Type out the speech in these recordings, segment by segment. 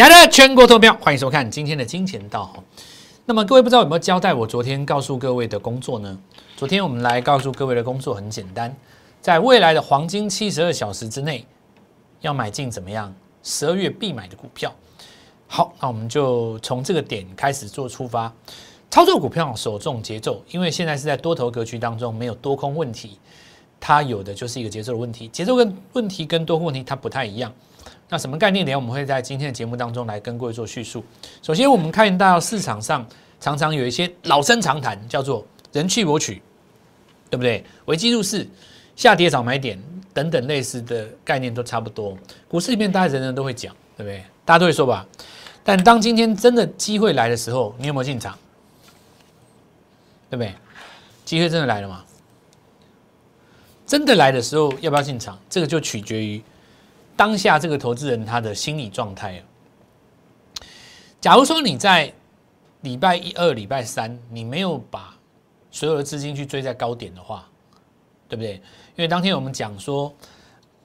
亲爱的全国投票，欢迎收看今天的金钱道。那么各位不知道有没有交代我昨天告诉各位的工作呢？昨天我们来告诉各位的工作很简单，在未来的黄金七十二小时之内，要买进怎么样？十二月必买的股票。好，那我们就从这个点开始做出发，操作股票首重节奏，因为现在是在多头格局当中，没有多空问题，它有的就是一个节奏的问题，节奏跟问题跟多空问题它不太一样。那什么概念点？我们会在今天的节目当中来跟各位做叙述。首先，我们看到市场上常常有一些老生常谈，叫做“人去我取”，对不对？危机入市、下跌找买点等等类似的概念都差不多。股市里面大家人人都会讲，对不对？大家都会说吧。但当今天真的机会来的时候，你有没有进场？对不对？机会真的来了吗？真的来的时候，要不要进场？这个就取决于。当下这个投资人他的心理状态假如说你在礼拜一、二、礼拜三，你没有把所有的资金去追在高点的话，对不对？因为当天我们讲说，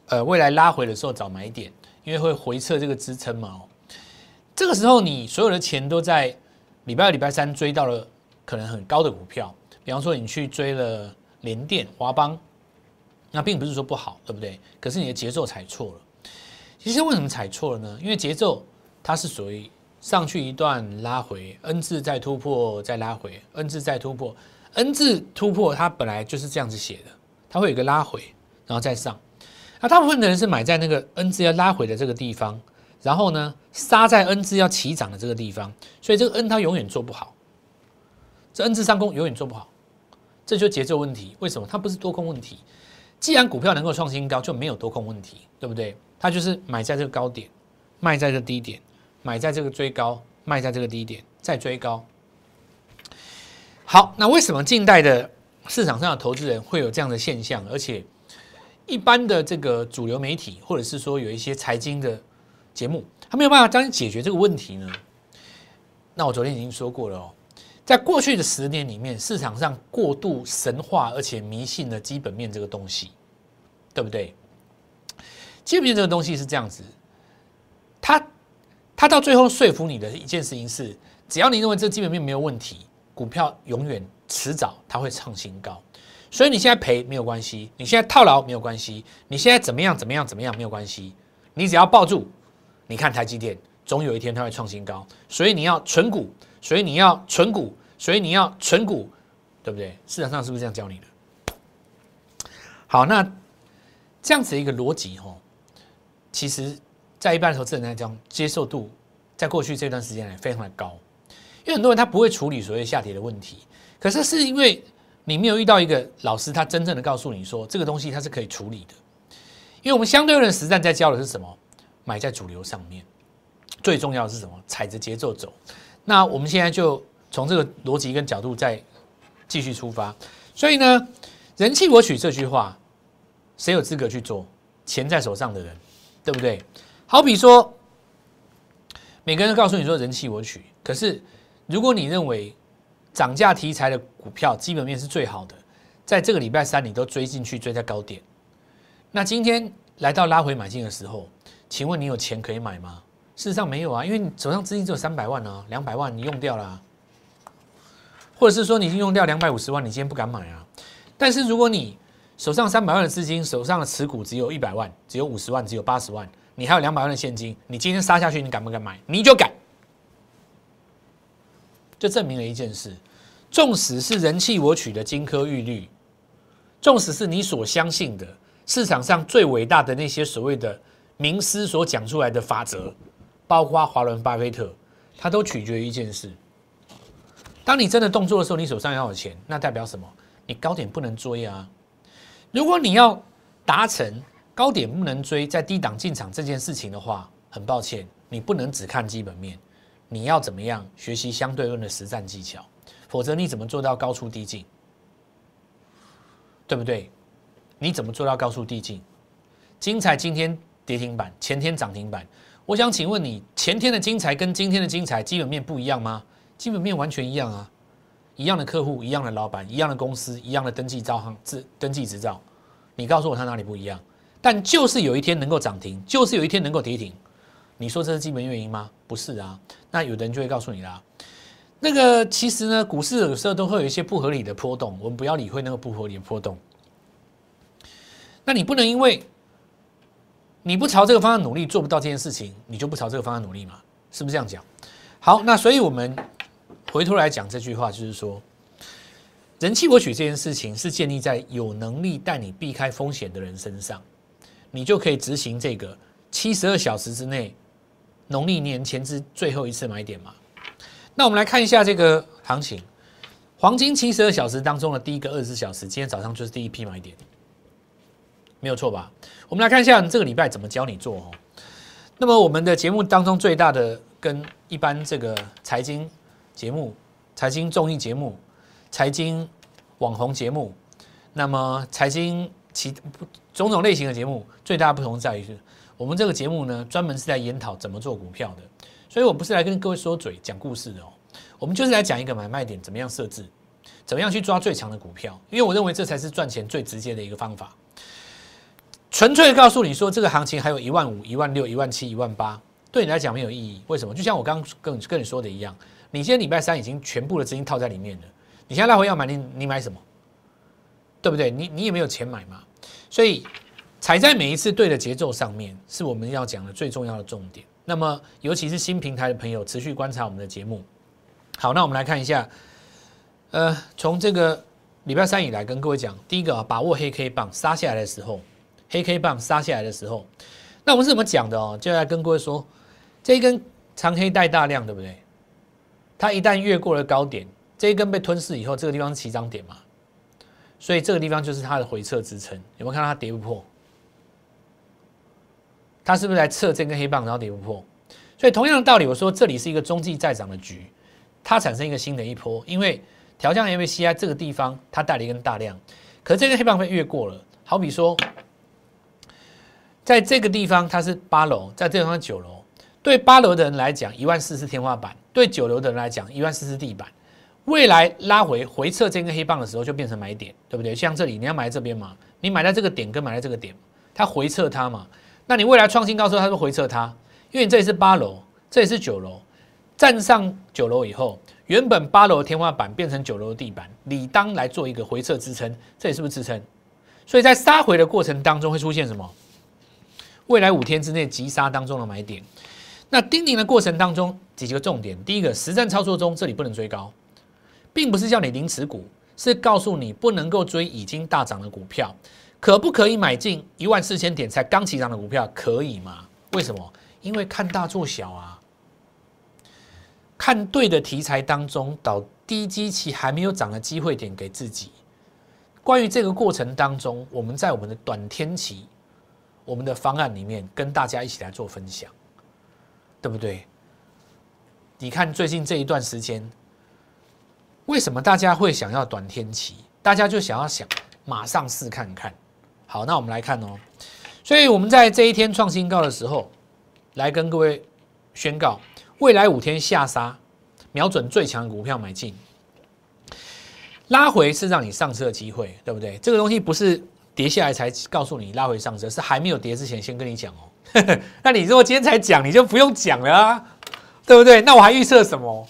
呃，未来拉回的时候找买点，因为会回撤这个支撑嘛。哦，这个时候你所有的钱都在礼拜二、礼拜三追到了可能很高的股票，比方说你去追了联电、华邦，那并不是说不好，对不对？可是你的节奏踩错了。其实为什么踩错了呢？因为节奏它是属于上去一段拉回，N 字再突破再拉回，N 字再突破，N 字突破它本来就是这样子写的，它会有一个拉回，然后再上。那大部分的人是买在那个 N 字要拉回的这个地方，然后呢杀在 N 字要起涨的这个地方，所以这个 N 它永远做不好，这 N 字上攻永远做不好，这就节奏问题。为什么？它不是多空问题。既然股票能够创新高，就没有多空问题，对不对？它就是买在这个高点，卖在这个低点，买在这个追高，卖在这个低点，再追高。好，那为什么近代的市场上的投资人会有这样的现象？而且一般的这个主流媒体，或者是说有一些财经的节目，他没有办法帮你解决这个问题呢？那我昨天已经说过了哦，在过去的十年里面，市场上过度神话而且迷信的基本面这个东西，对不对？基本面这个东西是这样子，它它到最后说服你的一件事情是，只要你认为这基本面没有问题，股票永远迟早它会创新高。所以你现在赔没有关系，你现在套牢没有关系，你现在怎么样怎么样怎么样没有关系，你只要抱住，你看台积电总有一天它会创新高。所以你要存股，所以你要存股，所以你要存股，对不对？市场上是不是这样教你的？好，那这样子一个逻辑哦。其实，在一般投资人来讲，接受度在过去这段时间来非常的高，因为很多人他不会处理所谓下跌的问题，可是是因为你没有遇到一个老师，他真正的告诉你说这个东西它是可以处理的。因为我们相对论实战在教的是什么？买在主流上面，最重要的是什么？踩着节奏走。那我们现在就从这个逻辑跟角度再继续出发。所以呢，人气我取这句话，谁有资格去做？钱在手上的人。对不对？好比说，每个人都告诉你说人气我取，可是如果你认为涨价题材的股票基本面是最好的，在这个礼拜三你都追进去追在高点，那今天来到拉回买进的时候，请问你有钱可以买吗？事实上没有啊，因为你手上资金只有三百万啊，两百万你用掉了，或者是说你已经用掉两百五十万，你今天不敢买啊。但是如果你手上三百万的资金，手上的持股只有一百万，只有五十万，只有八十万，你还有两百万的现金，你今天杀下去，你敢不敢买？你就敢，就证明了一件事：纵使是人气我取的金科玉律，纵使是你所相信的市场上最伟大的那些所谓的名师所讲出来的法则，包括华伦巴菲特，他都取决于一件事：当你真的动作的时候，你手上要有钱，那代表什么？你高点不能追啊。如果你要达成高点不能追，在低档进场这件事情的话，很抱歉，你不能只看基本面，你要怎么样学习相对论的实战技巧，否则你怎么做到高出低进？对不对？你怎么做到高出低进？精彩今天跌停板，前天涨停板，我想请问你，前天的精彩跟今天的精彩基本面不一样吗？基本面完全一样啊。一样的客户，一样的老板，一样的公司，一样的登记招行执登记执照，你告诉我它哪里不一样？但就是有一天能够涨停，就是有一天能够跌停，你说这是基本原因吗？不是啊。那有的人就会告诉你啦，那个其实呢，股市有时候都会有一些不合理的波动，我们不要理会那个不合理的波动。那你不能因为你不朝这个方向努力，做不到这件事情，你就不朝这个方向努力嘛？是不是这样讲？好，那所以我们回头来讲这句话，就是说，人气我取这件事情是建立在有能力带你避开风险的人身上，你就可以执行这个七十二小时之内。农历年前之最后一次买点嘛？那我们来看一下这个行情，黄金七十二小时当中的第一个二十四小时，今天早上就是第一批买点，没有错吧？我们来看一下这个礼拜怎么教你做哦。那么我们的节目当中最大的跟一般这个财经节目、财经综艺节目、财经网红节目，那么财经其种种类型的节目最大的不同在于是。我们这个节目呢，专门是在研讨怎么做股票的，所以我不是来跟各位说嘴、讲故事的哦。我们就是来讲一个买卖点怎么样设置，怎么样去抓最强的股票，因为我认为这才是赚钱最直接的一个方法。纯粹告诉你说，这个行情还有一万五、一万六、一万七、一万八，对你来讲没有意义。为什么？就像我刚刚跟跟你说的一样，你今天礼拜三已经全部的资金套在里面了，你现在来回要买，你你买什么？对不对？你你也没有钱买嘛，所以。踩在每一次对的节奏上面，是我们要讲的最重要的重点。那么，尤其是新平台的朋友，持续观察我们的节目。好，那我们来看一下，呃，从这个礼拜三以来跟各位讲，第一个啊，把握黑 K 棒杀下来的时候，黑 K 棒杀下来的时候，那我们是怎么讲的哦？就来跟各位说，这一根长黑带大量，对不对？它一旦越过了高点，这一根被吞噬以后，这个地方是起涨点嘛？所以这个地方就是它的回撤支撑。有没有看到它跌不破？它是不是来测这根黑棒，然后跌不破？所以同样的道理，我说这里是一个中继再涨的局，它产生一个新的一波，因为调降 MACI 这个地方它带了一根大量，可这根黑棒被越过了。好比说，在这个地方它是八楼，在这个地方九楼，对八楼的人来讲，一万四是天花板；对九楼的人来讲，一万四是地板。未来拉回回撤这根黑棒的时候，就变成买点，对不对？像这里你要买这边嘛，你买在这个点跟买在这个点，它回撤它嘛。那你未来创新高之后，它就回撤它，因为你这里是八楼，这里是九楼，站上九楼以后，原本八楼的天花板变成九楼的地板，理当来做一个回撤支撑，这里是不是支撑？所以在杀回的过程当中会出现什么？未来五天之内急杀当中的买点。那盯顶的过程当中几个重点，第一个实战操作中这里不能追高，并不是叫你零持股，是告诉你不能够追已经大涨的股票。可不可以买进一万四千点才刚起涨的股票？可以吗？为什么？因为看大做小啊，看对的题材当中，导低基期还没有涨的机会点给自己。关于这个过程当中，我们在我们的短天期，我们的方案里面跟大家一起来做分享，对不对？你看最近这一段时间，为什么大家会想要短天期？大家就想要想马上试看看。好，那我们来看哦。所以我们在这一天创新高的时候，来跟各位宣告，未来五天下杀，瞄准最强的股票买进，拉回是让你上车的机会，对不对？这个东西不是跌下来才告诉你拉回上车，是还没有跌之前先跟你讲哦。那你如果今天才讲，你就不用讲了啊，对不对？那我还预测什么？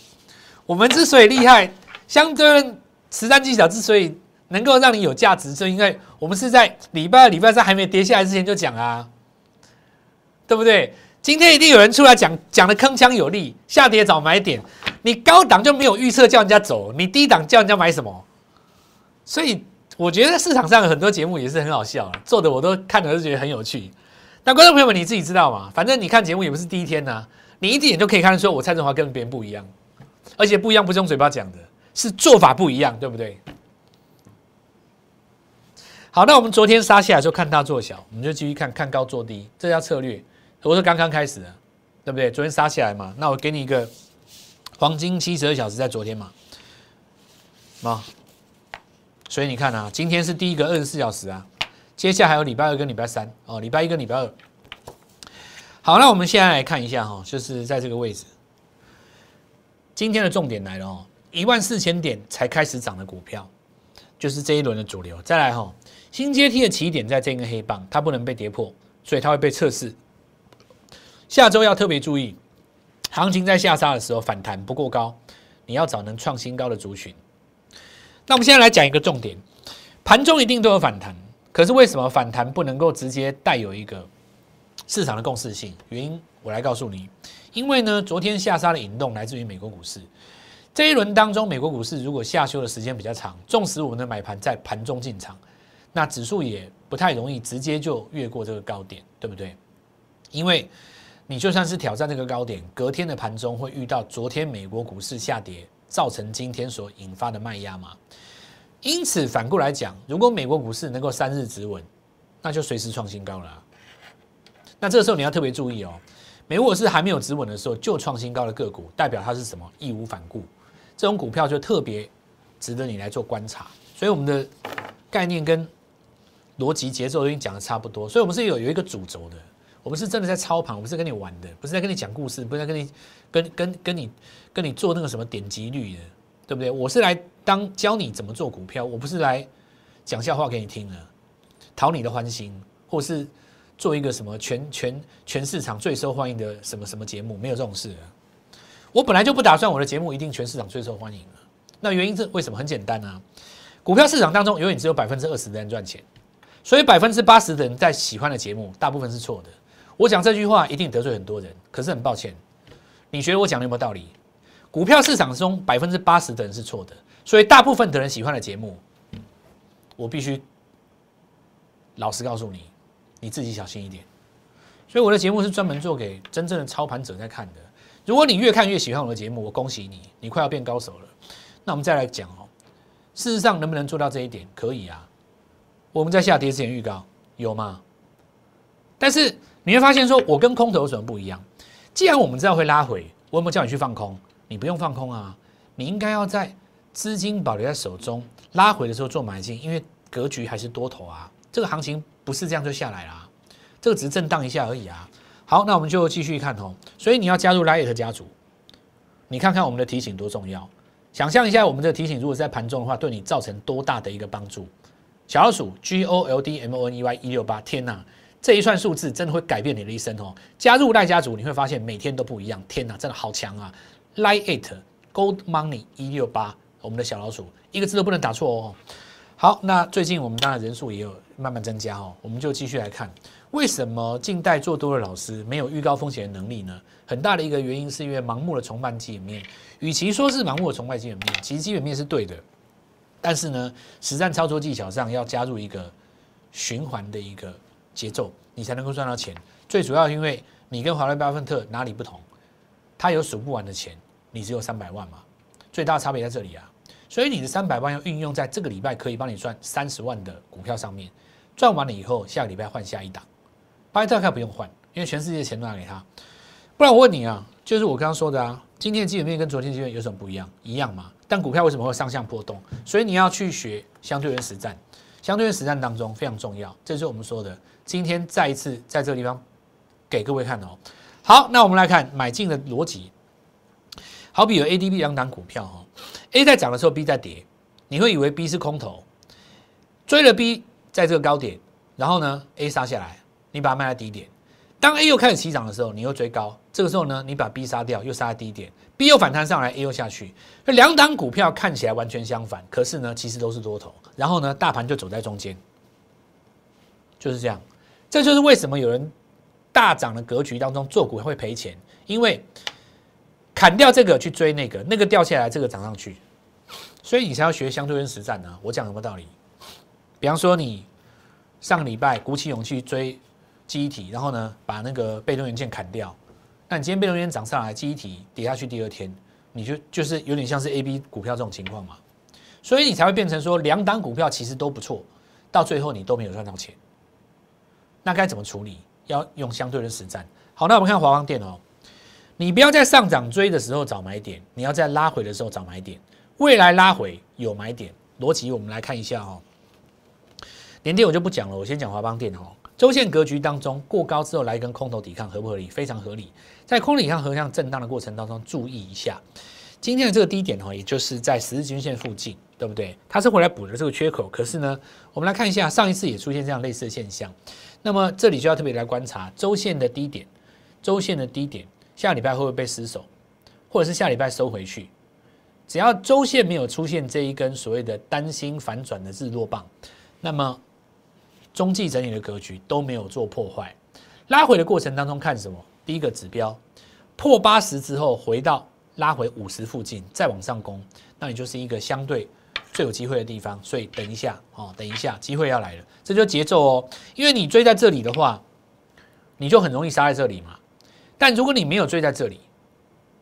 我们之所以厉害，相对实战技巧之所以。能够让你有价值，是因为我们是在礼拜二、礼拜三还没跌下来之前就讲啊，对不对？今天一定有人出来讲讲的铿锵有力，下跌找买点。你高档就没有预测叫人家走，你低档叫人家买什么？所以我觉得市场上有很多节目也是很好笑，做的我都看了都觉得很有趣。那观众朋友们你自己知道吗？反正你看节目也不是第一天呐，你一眼就可以看得出我蔡振华跟别人不一样，而且不一样不是用嘴巴讲的，是做法不一样，对不对？好，那我们昨天杀下来就看大做小，我们就继续看看高做低，这叫策略。我是刚刚开始的，对不对？昨天杀下来嘛，那我给你一个黄金七十二小时在昨天嘛，啊，所以你看啊，今天是第一个二十四小时啊，接下来还有礼拜二跟礼拜三哦，礼拜一跟礼拜二。好，那我们现在来看一下哈，就是在这个位置，今天的重点来了哦，一万四千点才开始涨的股票，就是这一轮的主流。再来哈。新阶梯的起点在这根黑棒，它不能被跌破，所以它会被测试。下周要特别注意，行情在下杀的时候反弹不过高，你要找能创新高的族群。那我们现在来讲一个重点，盘中一定都有反弹，可是为什么反弹不能够直接带有一个市场的共识性？原因我来告诉你，因为呢，昨天下杀的引动来自于美国股市。这一轮当中，美国股市如果下修的时间比较长，纵使我们的买盘在盘中进场，那指数也不太容易直接就越过这个高点，对不对？因为你就算是挑战这个高点，隔天的盘中会遇到昨天美国股市下跌造成今天所引发的卖压嘛？因此反过来讲，如果美国股市能够三日止稳，那就随时创新高了。那这个时候你要特别注意哦，美国股市还没有止稳的时候就创新高的个股，代表它是什么？义无反顾。这种股票就特别值得你来做观察，所以我们的概念跟逻辑节奏已经讲的差不多，所以我们是有有一个主轴的，我们是真的在操盘，我们是跟你玩的，不是在跟你讲故事，不是在跟你跟跟跟你跟你做那个什么点击率的，对不对？我是来当教你怎么做股票，我不是来讲笑话给你听的，讨你的欢心，或是做一个什么全全全市场最受欢迎的什么什么节目，没有这种事。我本来就不打算我的节目一定全市场最受欢迎。那原因是为什么？很简单啊，股票市场当中永远只有百分之二十的人赚钱，所以百分之八十的人在喜欢的节目大部分是错的。我讲这句话一定得罪很多人，可是很抱歉，你觉得我讲的有没有道理？股票市场中百分之八十的人是错的，所以大部分的人喜欢的节目，我必须老实告诉你，你自己小心一点。所以我的节目是专门做给真正的操盘者在看的。如果你越看越喜欢我的节目，我恭喜你，你快要变高手了。那我们再来讲哦，事实上能不能做到这一点？可以啊。我们在下跌之前预告有吗？但是你会发现，说我跟空头有什么不一样？既然我们知道会拉回，我有没有叫你去放空？你不用放空啊，你应该要在资金保留在手中，拉回的时候做买进，因为格局还是多头啊。这个行情不是这样就下来啦，这个只是震荡一下而已啊。好，那我们就继续看哦。所以你要加入 Light 家族，你看看我们的提醒多重要。想象一下，我们的提醒如果在盘中的话，对你造成多大的一个帮助？小老鼠 G O L D M O N E Y 一六八，天哪，这一串数字真的会改变你的一生哦。加入赖家族，你会发现每天都不一样。天哪，真的好强啊！Lite Gold Money 一六八，我们的小老鼠一个字都不能打错哦。好，那最近我们当然人数也有慢慢增加哦，我们就继续来看。为什么近代做多的老师没有预告风险的能力呢？很大的一个原因是因为盲目的崇拜基本面。与其说是盲目的崇拜基本面，其实基本面是对的，但是呢，实战操作技巧上要加入一个循环的一个节奏，你才能够赚到钱。最主要因为你跟华伦巴菲特哪里不同？他有数不完的钱，你只有三百万嘛，最大的差别在这里啊。所以你的三百万要运用在这个礼拜可以帮你赚三十万的股票上面，赚完了以后，下个礼拜换下一档。巴菲特可不用换，因为全世界钱都拿给他。不然我问你啊，就是我刚刚说的啊，今天的基本面跟昨天基本面有什么不一样？一样嘛。但股票为什么会上下波动？所以你要去学相对论实战，相对论实战当中非常重要。这就是我们说的，今天再一次在这个地方给各位看哦。好，那我们来看买进的逻辑。好比有 A、D、B 两档股票哈，A 在涨的时候，B 在跌，你会以为 B 是空头，追了 B 在这个高点，然后呢 A 杀下来。你把它卖在低点，当 A 又开始起涨的时候，你又追高，这个时候呢，你把 B 杀掉，又杀在低点，B 又反弹上来，A 又下去，两档股票看起来完全相反，可是呢，其实都是多头，然后呢，大盘就走在中间，就是这样，这就是为什么有人大涨的格局当中做股会赔钱，因为砍掉这个去追那个，那个掉下来，这个涨上去，所以你才要学相对论实战呢。我讲什么道理？比方说你上个礼拜鼓起勇气追。记忆体，然后呢，把那个被动元件砍掉。那你今天被动元件涨上来，记忆体跌下去，第二天你就就是有点像是 A、B 股票这种情况嘛。所以你才会变成说，两档股票其实都不错，到最后你都没有赚到钱。那该怎么处理？要用相对的实战。好，那我们看华邦电哦，你不要在上涨追的时候找买点，你要在拉回的时候找买点。未来拉回有买点逻辑，我们来看一下哦。连电我就不讲了，我先讲华邦电哦。周线格局当中过高之后来跟空头抵抗合不合理？非常合理。在空头抵抗横向震荡的过程当中，注意一下今天的这个低点哈，也就是在十日均线附近，对不对？它是回来补了这个缺口。可是呢，我们来看一下，上一次也出现这样类似的现象。那么这里就要特别来观察周线的低点，周线的低点下礼拜会不会被失守，或者是下礼拜收回去？只要周线没有出现这一根所谓的担心反转的日落棒，那么中继整理的格局都没有做破坏。拉回的过程当中看什么？第一个指标破八十之后回到拉回五十附近，再往上攻，那你就是一个相对最有机会的地方。所以等一下哦，等一下机会要来了，这就节奏哦。因为你追在这里的话，你就很容易杀在这里嘛。但如果你没有追在这里，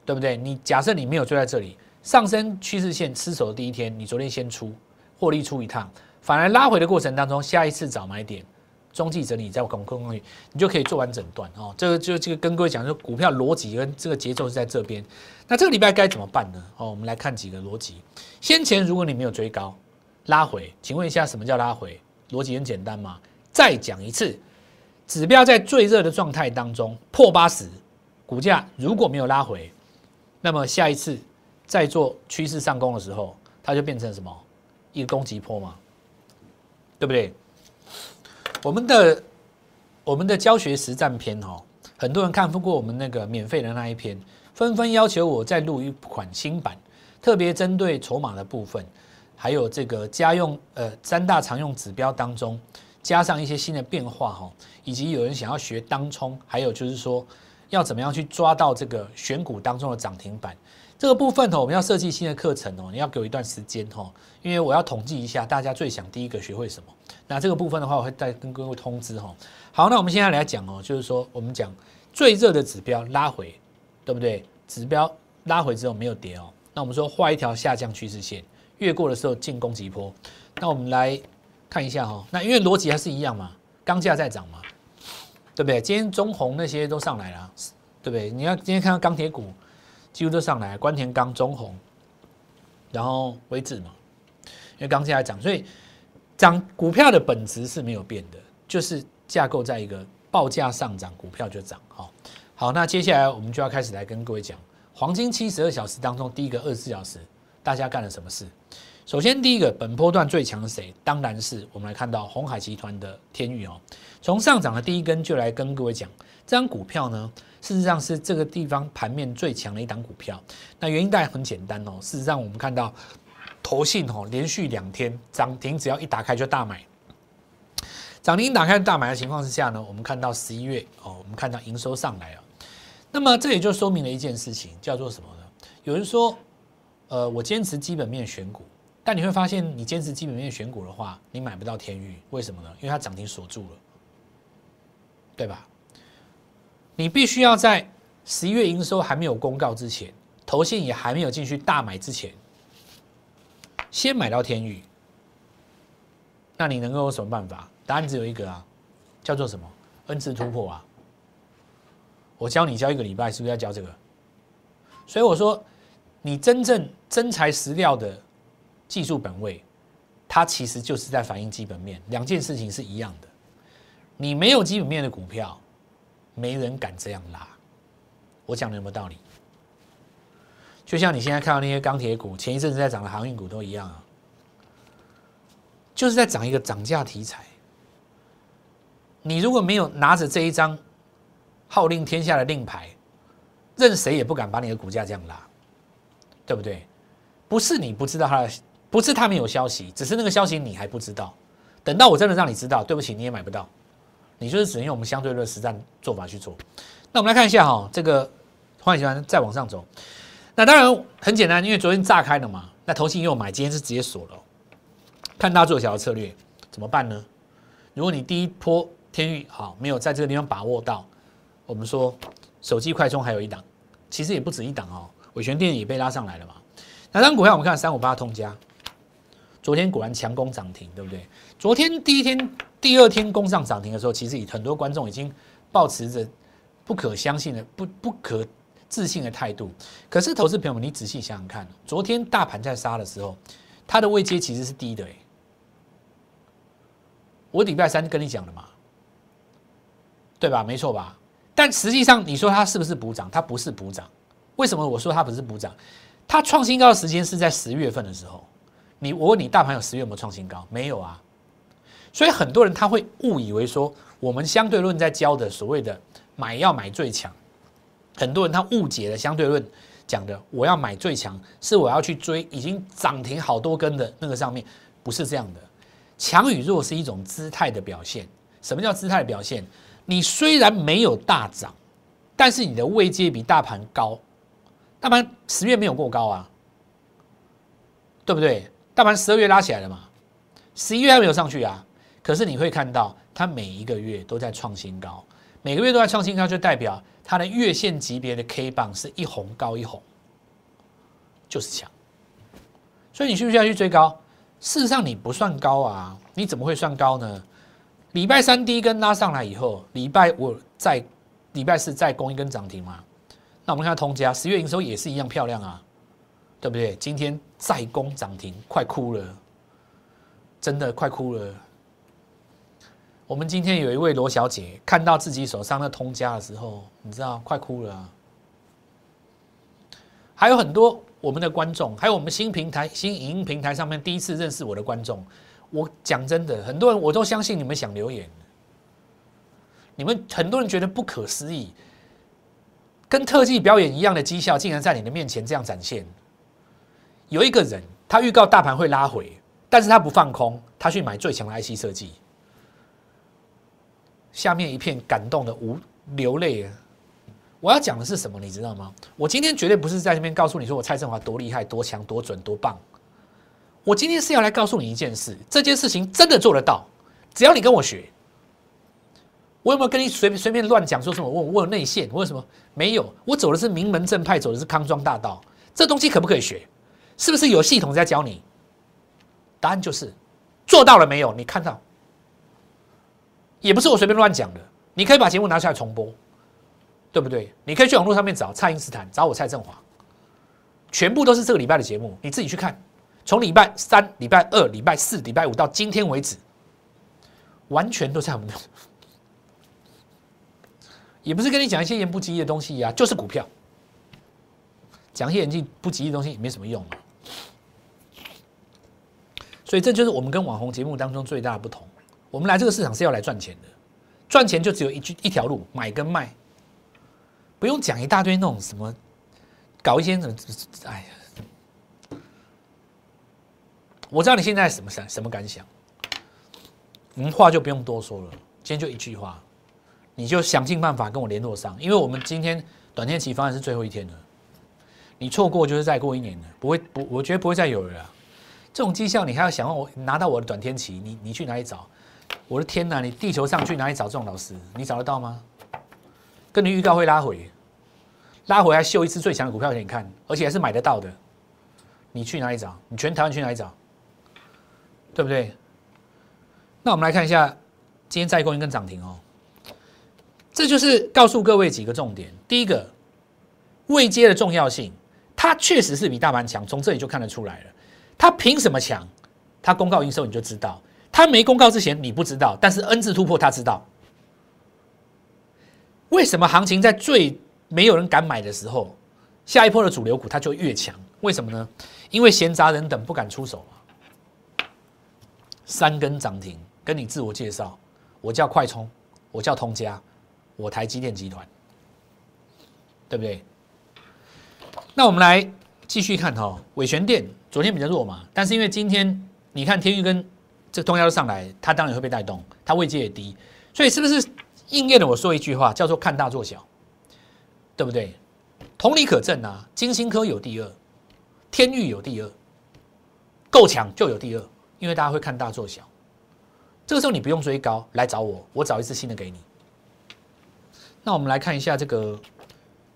对不对？你假设你没有追在这里。上升趋势线失守的第一天，你昨天先出获利出一趟，反而拉回的过程当中，下一次找买点，中继整理再攻攻上去，你就可以做完整段哦。这个就这个跟各位讲，说股票逻辑跟这个节奏是在这边。那这个礼拜该怎么办呢？哦，我们来看几个逻辑。先前如果你没有追高，拉回，请问一下什么叫拉回？逻辑很简单嘛。再讲一次，指标在最热的状态当中破八十，股价如果没有拉回，那么下一次。再做趋势上攻的时候，它就变成什么一个攻击坡嘛，对不对？我们的我们的教学实战篇哦，很多人看不过我们那个免费的那一篇，纷纷要求我再录一款新版，特别针对筹码的部分，还有这个家用呃三大常用指标当中加上一些新的变化哈，以及有人想要学当冲，还有就是说要怎么样去抓到这个选股当中的涨停板。这个部分哦，我们要设计新的课程哦，你要给我一段时间哦，因为我要统计一下大家最想第一个学会什么。那这个部分的话，我会再跟各位通知哈。好，那我们现在来讲哦，就是说我们讲最热的指标拉回，对不对？指标拉回之后没有跌哦，那我们说画一条下降趋势线，越过的时候进攻击波。那我们来看一下哈，那因为逻辑还是一样嘛，钢价在涨嘛，对不对？今天中红那些都上来了，对不对？你要今天看到钢铁股。几乎都上来，关田钢、中红，然后微智嘛，因为刚下来涨，所以涨股票的本质是没有变的，就是架构在一个报价上涨，股票就涨。好，好，那接下来我们就要开始来跟各位讲黄金七十二小时当中第一个二十四小时，大家干了什么事？首先第一个本波段最强的谁？当然是我们来看到红海集团的天宇哦，从上涨的第一根就来跟各位讲，这张股票呢。事实上是这个地方盘面最强的一档股票。那原因大概很简单哦。事实上，我们看到投信哦，连续两天涨停，只要一打开就大买。涨停打开大买的情况之下呢，我们看到十一月哦，我们看到营收上来了。那么这也就说明了一件事情，叫做什么呢？有人说，呃，我坚持基本面选股，但你会发现，你坚持基本面选股的话，你买不到天域，为什么呢？因为它涨停锁住了，对吧？你必须要在十一月营收还没有公告之前，投信也还没有进去大买之前，先买到天宇。那你能够有什么办法？答案只有一个啊，叫做什么？N 字突破啊！我教你教一个礼拜，是不是要教这个？所以我说，你真正真材实料的技术本位，它其实就是在反映基本面，两件事情是一样的。你没有基本面的股票。没人敢这样拉，我讲的有没有道理？就像你现在看到那些钢铁股，前一阵子在涨的航运股都一样啊，就是在涨一个涨价题材。你如果没有拿着这一张号令天下的令牌，任谁也不敢把你的股价这样拉，对不对？不是你不知道它的，不是他没有消息，只是那个消息你还不知道。等到我真的让你知道，对不起，你也买不到。你就是只能用我们相对论实战做法去做。那我们来看一下哈，这个欢迎喜欢再往上走。那当然很简单，因为昨天炸开了嘛，那投信又买，今天是直接锁了。看大做小的策略怎么办呢？如果你第一波天域好没有在这个地方把握到，我们说手机快充还有一档，其实也不止一档哦，伟权电也被拉上来了嘛。那张股票我们看三五八通家，昨天果然强攻涨停，对不对？昨天第一天。第二天攻上涨停的时候，其实很多观众已经抱持着不可相信的、不不可置信的态度。可是，投资朋友们，你仔细想想看，昨天大盘在杀的时候，它的位阶其实是低的。哎，我礼拜三跟你讲了嘛，对吧？没错吧？但实际上，你说它是不是补涨？它不是补涨。为什么我说它不是补涨？它创新高的时间是在十月份的时候。你我问你，大盘有十月有没有创新高？没有啊。所以很多人他会误以为说，我们相对论在教的所谓的买要买最强，很多人他误解了相对论讲的，我要买最强，是我要去追已经涨停好多根的那个上面，不是这样的。强与弱是一种姿态的表现。什么叫姿态的表现？你虽然没有大涨，但是你的位阶比大盘高。大盘十月没有过高啊，对不对？大盘十二月拉起来了嘛，十一月还没有上去啊。可是你会看到，它每一个月都在创新高，每个月都在创新高，就代表它的月线级别的 K 棒是一红高一红，就是强。所以你需不需要去追高？事实上你不算高啊，你怎么会算高呢？礼拜三第一根拉上来以后，礼拜五再礼拜四再攻一根涨停嘛。那我们看下通家十月营收也是一样漂亮啊，对不对？今天再攻涨停，快哭了，真的快哭了。我们今天有一位罗小姐看到自己手上的通家的时候，你知道快哭了。还有很多我们的观众，还有我们新平台、新影音平台上面第一次认识我的观众，我讲真的，很多人我都相信你们想留言，你们很多人觉得不可思议。跟特技表演一样的绩效，竟然在你的面前这样展现。有一个人，他预告大盘会拉回，但是他不放空，他去买最强的 IC 设计。下面一片感动的无流泪。我要讲的是什么，你知道吗？我今天绝对不是在这边告诉你说我蔡振华多厉害、多强、多准、多棒。我今天是要来告诉你一件事，这件事情真的做得到，只要你跟我学。我有没有跟你随随便乱讲说什么？我我有内线，我有什么？没有，我走的是名门正派，走的是康庄大道。这东西可不可以学？是不是有系统在教你？答案就是做到了没有？你看到，也不是我随便乱讲的。你可以把节目拿出来重播，对不对？你可以去网络上面找蔡英斯坦，找我蔡振华，全部都是这个礼拜的节目，你自己去看。从礼拜三、礼拜二、礼拜四、礼拜五到今天为止，完全都在我们。也不是跟你讲一些言不及义的东西呀，就是股票。讲一些言不及义的东西也没什么用。所以这就是我们跟网红节目当中最大的不同。我们来这个市场是要来赚钱的，赚钱就只有一句一条路，买跟卖，不用讲一大堆那种什么，搞一些什么，哎呀，我知道你现在什么想什么感想，嗯，话就不用多说了，今天就一句话。你就想尽办法跟我联络上，因为我们今天短天期方案是最后一天了，你错过就是再过一年了，不会不，我觉得不会再有了。这种绩效你还要想要我拿到我的短天期，你你去哪里找？我的天哪，你地球上去哪里找这种老师？你找得到吗？跟你预告会拉回，拉回还秀一次最强的股票给你看，而且还是买得到的，你去哪里找？你全台湾去哪里找？对不对？那我们来看一下今天再攻一根涨停哦。这就是告诉各位几个重点。第一个，未接的重要性，它确实是比大盘强，从这里就看得出来了。它凭什么强？它公告营收你就知道，它没公告之前你不知道，但是 N 字突破他知道。为什么行情在最没有人敢买的时候，下一波的主流股它就越强？为什么呢？因为闲杂人等不敢出手嘛。三根涨停，跟你自我介绍，我叫快充，我叫通家。我台积电集团，对不对？那我们来继续看哈，伟玄电昨天比较弱嘛，但是因为今天你看天域跟这东亚都上来，它当然会被带动，它位阶也低，所以是不是应验了我说一句话，叫做看大做小，对不对？同理可证啊，金星科有第二，天域有第二，够强就有第二，因为大家会看大做小，这个时候你不用追高来找我，我找一次新的给你。那我们来看一下这个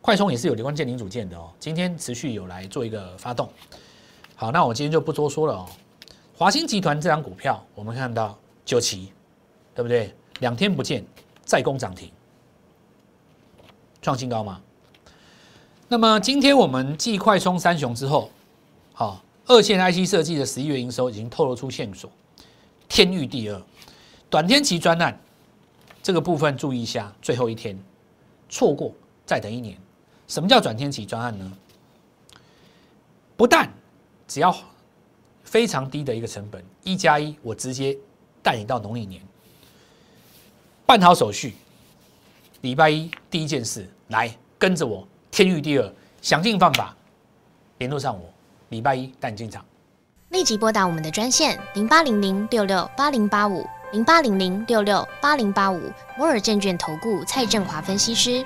快充也是有关键零组件的哦，今天持续有来做一个发动。好，那我今天就不多说了哦。华兴集团这张股票，我们看到九旗，对不对？两天不见再攻涨停，创新高吗？那么今天我们继快充三雄之后，好，二线 IC 设计的十一月营收已经透露出线索，天域第二，短天期专案这个部分注意一下，最后一天。错过再等一年，什么叫转天期专案呢？不但只要非常低的一个成本，一加一，我直接带你到农历年办好手续，礼拜一第一件事来跟着我天域第二，想尽办法联络上我，礼拜一带你进场。立即拨打我们的专线零八零零六六八零八五零八零零六六八零八五摩尔证券投顾蔡振华分析师。